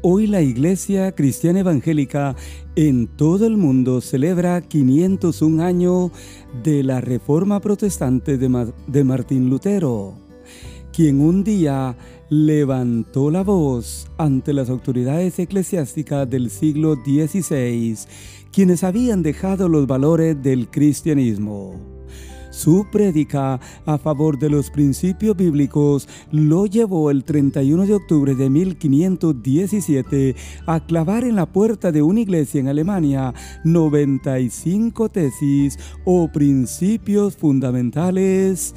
Hoy la Iglesia Cristiana Evangélica en todo el mundo celebra 501 años de la Reforma Protestante de, Martín Lutero, quien un día levantó la voz ante las autoridades eclesiásticas del siglo XVI, quienes habían dejado los valores del cristianismo. Su prédica a favor de los principios bíblicos lo llevó el 31 de octubre de 1517 a clavar en la puerta de una iglesia en Alemania 95 tesis o principios fundamentales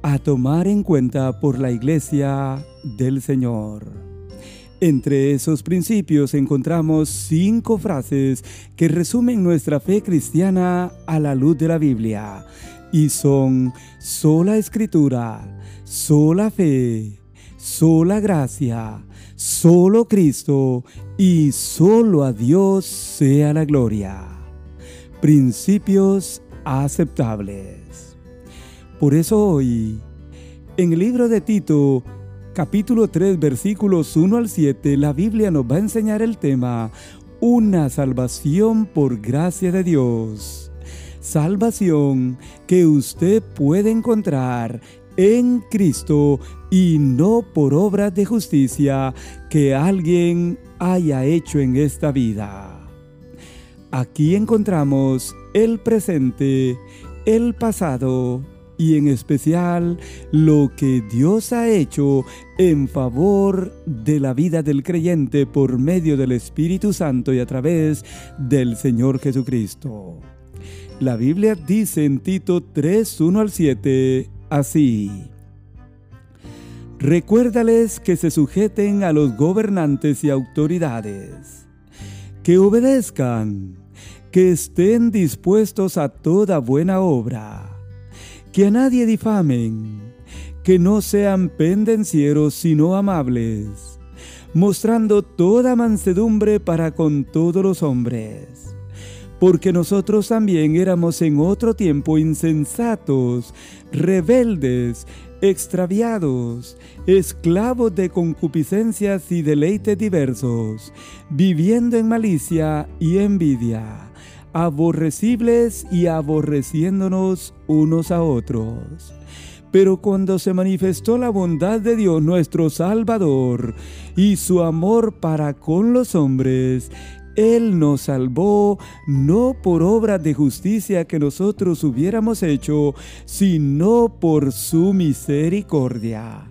a tomar en cuenta por la iglesia del Señor. Entre esos principios encontramos cinco frases que resumen nuestra fe cristiana a la luz de la Biblia y son sola escritura, sola fe, sola gracia, solo Cristo y solo a Dios sea la gloria. Principios aceptables. Por eso hoy, en el libro de Tito, capítulo 3, versículos 1 al 7, la Biblia nos va a enseñar el tema, una salvación por gracia de Dios salvación que usted puede encontrar en Cristo y no por obras de justicia que alguien haya hecho en esta vida. Aquí encontramos el presente, el pasado y en especial lo que Dios ha hecho en favor de la vida del creyente por medio del Espíritu Santo y a través del Señor Jesucristo. La Biblia dice en Tito 3, 1 al 7 así. Recuérdales que se sujeten a los gobernantes y autoridades, que obedezcan, que estén dispuestos a toda buena obra, que a nadie difamen, que no sean pendencieros sino amables, mostrando toda mansedumbre para con todos los hombres. Porque nosotros también éramos en otro tiempo insensatos, rebeldes, extraviados, esclavos de concupiscencias y deleites diversos, viviendo en malicia y envidia, aborrecibles y aborreciéndonos unos a otros. Pero cuando se manifestó la bondad de Dios nuestro Salvador y su amor para con los hombres, él nos salvó no por obras de justicia que nosotros hubiéramos hecho, sino por su misericordia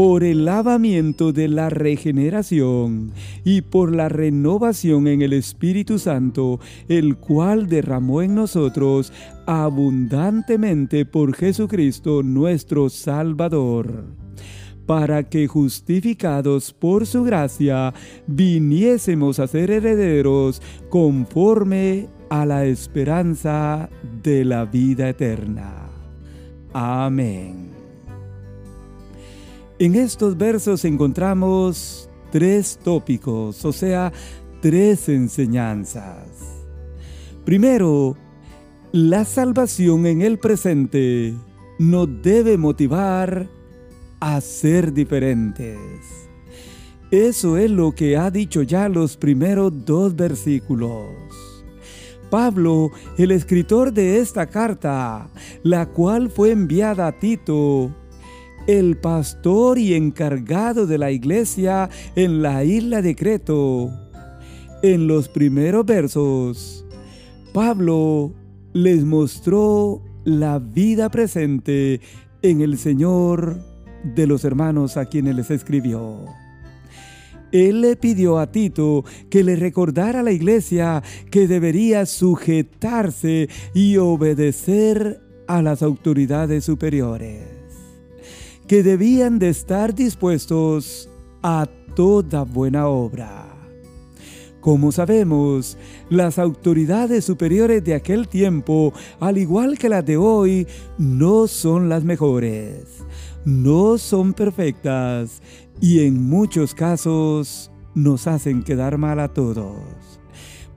por el lavamiento de la regeneración y por la renovación en el Espíritu Santo, el cual derramó en nosotros abundantemente por Jesucristo nuestro Salvador para que justificados por su gracia viniésemos a ser herederos conforme a la esperanza de la vida eterna. Amén. En estos versos encontramos tres tópicos, o sea, tres enseñanzas. Primero, la salvación en el presente nos debe motivar a ser diferentes. Eso es lo que ha dicho ya los primeros dos versículos. Pablo, el escritor de esta carta, la cual fue enviada a Tito, el pastor y encargado de la iglesia en la isla de Creto, en los primeros versos, Pablo les mostró la vida presente en el Señor de los hermanos a quienes les escribió. Él le pidió a Tito que le recordara a la iglesia que debería sujetarse y obedecer a las autoridades superiores, que debían de estar dispuestos a toda buena obra. Como sabemos, las autoridades superiores de aquel tiempo, al igual que las de hoy, no son las mejores no son perfectas y en muchos casos nos hacen quedar mal a todos.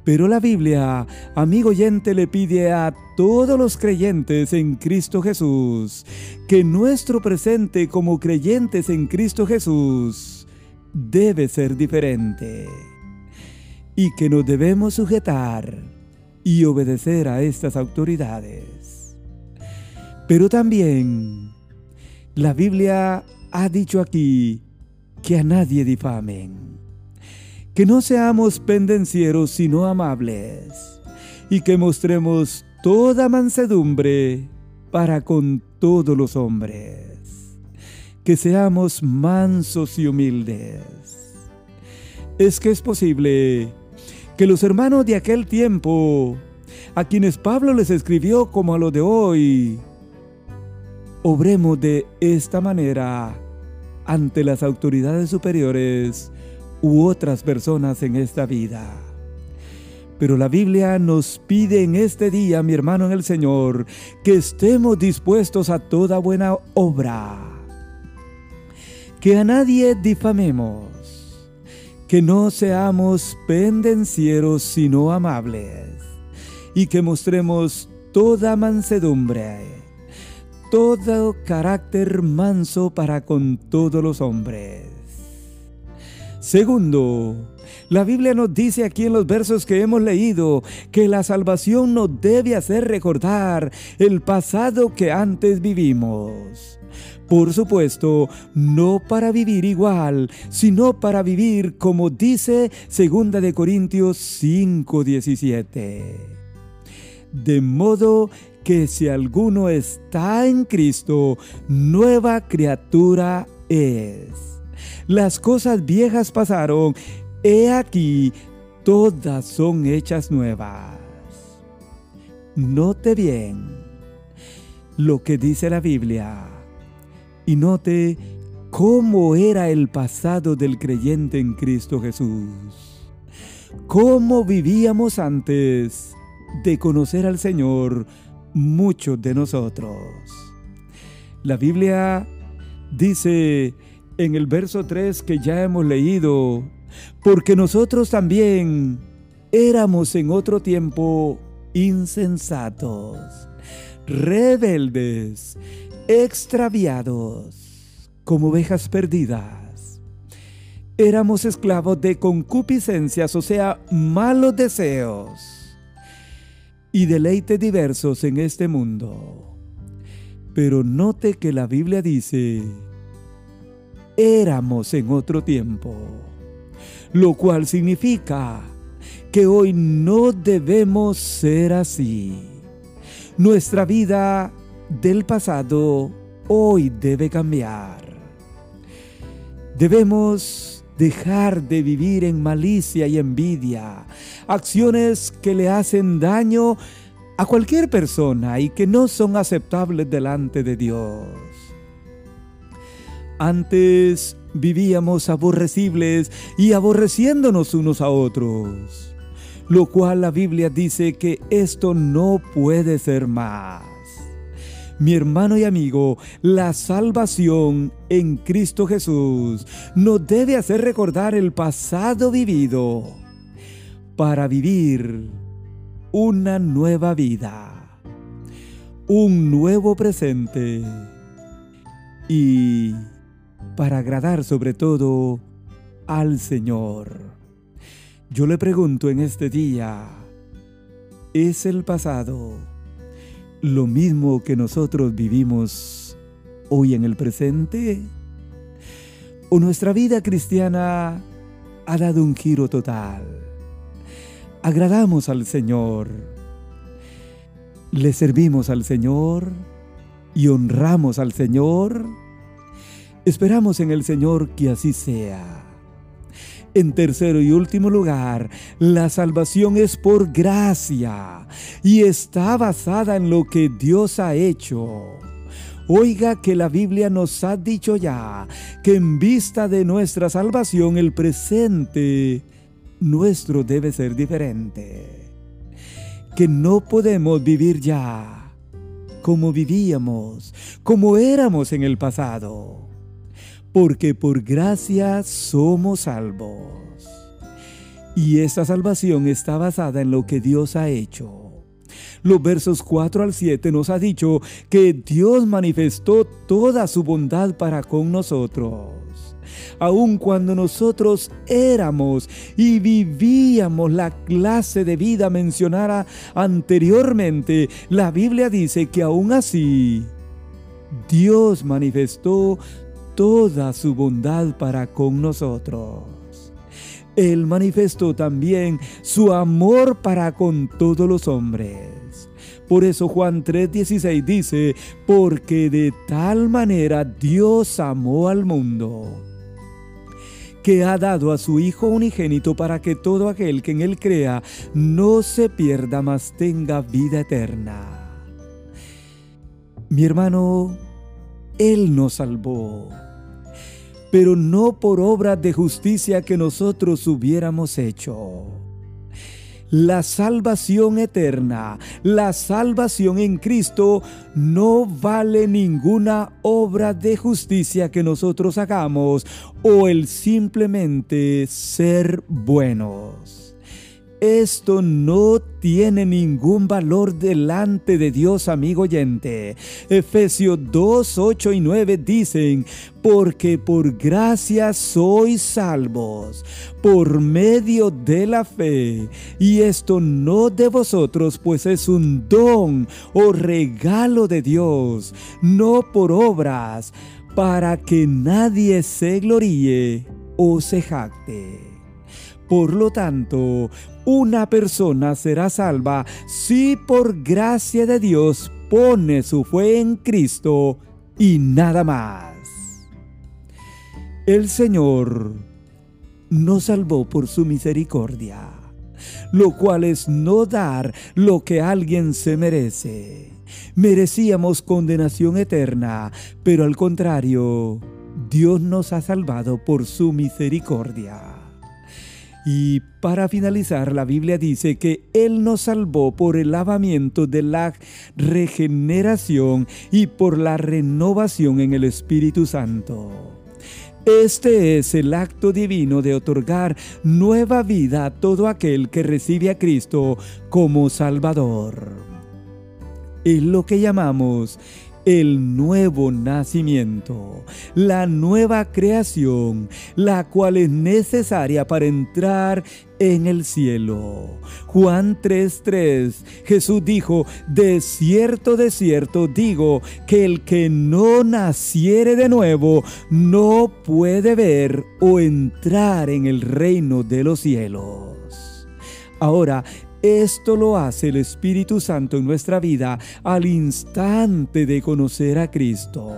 Pero la Biblia, amigo oyente, le pide a todos los creyentes en Cristo Jesús que nuestro presente como creyentes en Cristo Jesús debe ser diferente y que nos debemos sujetar y obedecer a estas autoridades. Pero también la Biblia ha dicho aquí que a nadie difamen, que no seamos pendencieros sino amables y que mostremos toda mansedumbre para con todos los hombres, que seamos mansos y humildes. Es que es posible que los hermanos de aquel tiempo, a quienes Pablo les escribió como a los de hoy, obremos de esta manera ante las autoridades superiores u otras personas en esta vida. Pero la Biblia nos pide en este día, mi hermano en el Señor, que estemos dispuestos a toda buena obra, que a nadie difamemos, que no seamos pendencieros sino amables, y que mostremos toda mansedumbre, todo carácter manso para con todos los hombres. Segundo, la Biblia nos dice aquí en los versos que hemos leído que la salvación nos debe hacer recordar el pasado que antes vivimos. Por supuesto, no para vivir igual, sino para vivir como dice 2 de Corintios 5:17. De modo que si alguno está en Cristo, nueva criatura es. Las cosas viejas pasaron, he aquí, todas son hechas nuevas. Note bien lo que dice la Biblia y note cómo era el pasado del creyente en Cristo Jesús. Cómo vivíamos antes de conocer al Señor muchos de nosotros. La Biblia dice en el verso 3 que ya hemos leído, porque nosotros también éramos en otro tiempo insensatos, rebeldes, extraviados, como ovejas perdidas. Éramos esclavos de concupiscencias, o sea, malos deseos y deleites diversos en este mundo. Pero note que la Biblia dice, éramos en otro tiempo, lo cual significa que hoy no debemos ser así. Nuestra vida del pasado hoy debe cambiar. Debemos dejar de vivir en malicia y envidia, acciones que le hacen daño a cualquier persona y que no son aceptables delante de Dios. Antes vivíamos aborrecibles y aborreciéndonos unos a otros, lo cual la Biblia dice que esto no puede ser más. Mi hermano y amigo, la salvación en Cristo Jesús nos debe hacer recordar el pasado vivido para vivir una nueva vida, un nuevo presente y para agradar sobre todo al Señor. Yo le pregunto en este día, ¿es el pasado lo mismo que nosotros vivimos hoy en el presente? ¿O nuestra vida cristiana ha dado un giro total? ¿Agradamos al Señor? ¿Le servimos al Señor? ¿Y honramos al Señor? Esperamos en el Señor que así sea. En tercero y último lugar, la salvación es por gracia y está basada en lo que Dios ha hecho. Oiga que la Biblia nos ha dicho ya que en vista de nuestra salvación el presente nuestro debe ser diferente. Que no podemos vivir ya como vivíamos, como éramos en el pasado porque por gracia somos salvos. Y esta salvación está basada en lo que Dios ha hecho. Los versos 4 al 7 nos ha dicho que Dios manifestó toda su bondad para con nosotros. aun cuando nosotros éramos y vivíamos la clase de vida mencionada anteriormente, la Biblia dice que aún así Dios manifestó toda su bondad para con nosotros. Él manifestó también su amor para con todos los hombres. Por eso Juan 3:16 dice, porque de tal manera Dios amó al mundo, que ha dado a su Hijo unigénito para que todo aquel que en Él crea no se pierda, mas tenga vida eterna. Mi hermano, Él nos salvó pero no por obras de justicia que nosotros hubiéramos hecho. La salvación eterna, la salvación en Cristo, no vale ninguna obra de justicia que nosotros hagamos o el simplemente ser buenos. Esto no tiene ningún valor delante de Dios, amigo oyente. Efesios 2, 8 y 9 dicen, porque por gracia sois salvos, por medio de la fe. Y esto no de vosotros, pues es un don o regalo de Dios, no por obras, para que nadie se gloríe o se jacte. Por lo tanto, una persona será salva si por gracia de Dios pone su fe en Cristo y nada más. El Señor nos salvó por su misericordia, lo cual es no dar lo que alguien se merece. Merecíamos condenación eterna, pero al contrario, Dios nos ha salvado por su misericordia. Y para finalizar, la Biblia dice que Él nos salvó por el lavamiento de la regeneración y por la renovación en el Espíritu Santo. Este es el acto divino de otorgar nueva vida a todo aquel que recibe a Cristo como Salvador. Es lo que llamamos el nuevo nacimiento, la nueva creación, la cual es necesaria para entrar en el cielo. Juan 3:3 Jesús dijo, de cierto, de cierto digo que el que no naciere de nuevo no puede ver o entrar en el reino de los cielos. Ahora, esto lo hace el Espíritu Santo en nuestra vida al instante de conocer a Cristo.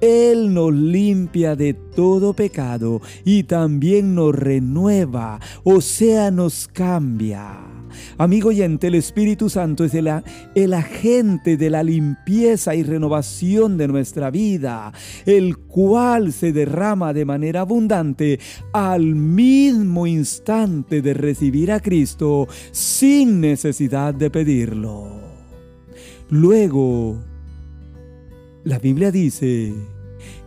Él nos limpia de todo pecado y también nos renueva, o sea, nos cambia. Amigo oyente, el Espíritu Santo es el, el, agente de la limpieza y renovación de nuestra vida, el cual se derrama de manera abundante al mismo instante de recibir a Cristo sin necesidad de pedirlo. Luego, la Biblia dice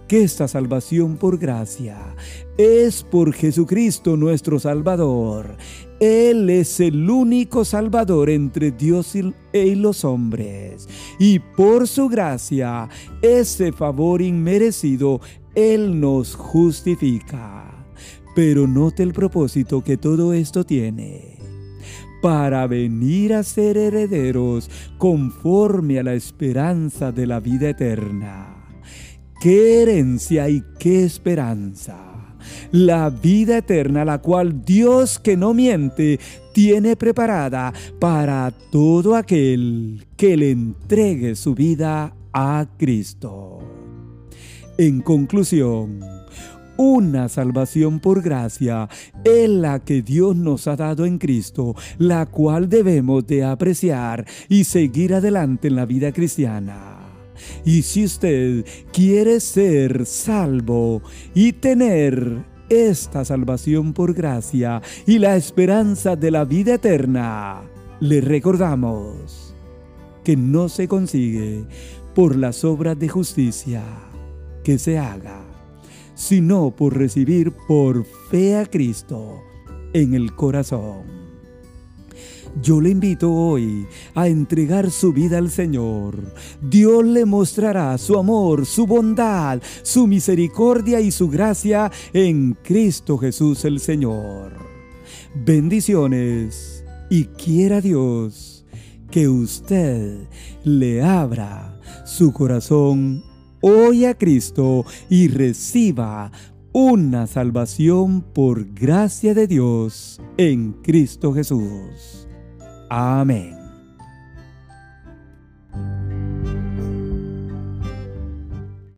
que esta salvación por gracia es por Jesucristo nuestro Salvador. Él es el único Salvador entre Dios y los hombres. Y por su gracia, ese favor inmerecido, Él nos justifica. Pero note el propósito que todo esto tiene para venir a ser herederos conforme a la esperanza de la vida eterna. ¡Qué herencia y qué esperanza! La vida eterna, la cual Dios que no miente tiene preparada para todo aquel que le entregue su vida a Cristo. En conclusión, una salvación por gracia es la que Dios nos ha dado en Cristo, la cual debemos de apreciar y seguir adelante en la vida cristiana. Y si usted quiere ser salvo y tener esta salvación por gracia y la esperanza de la vida eterna, le recordamos que no se consigue por las obras de justicia que se haga, sino por recibir por fe a Cristo en el corazón. Yo le invito hoy a entregar su vida al Señor. Dios le mostrará su amor, su bondad, su misericordia y su gracia en Cristo Jesús el Señor. Bendiciones y quiera Dios que usted le abra su corazón hoy a Cristo y reciba una salvación por gracia de Dios en Cristo Jesús. Amén.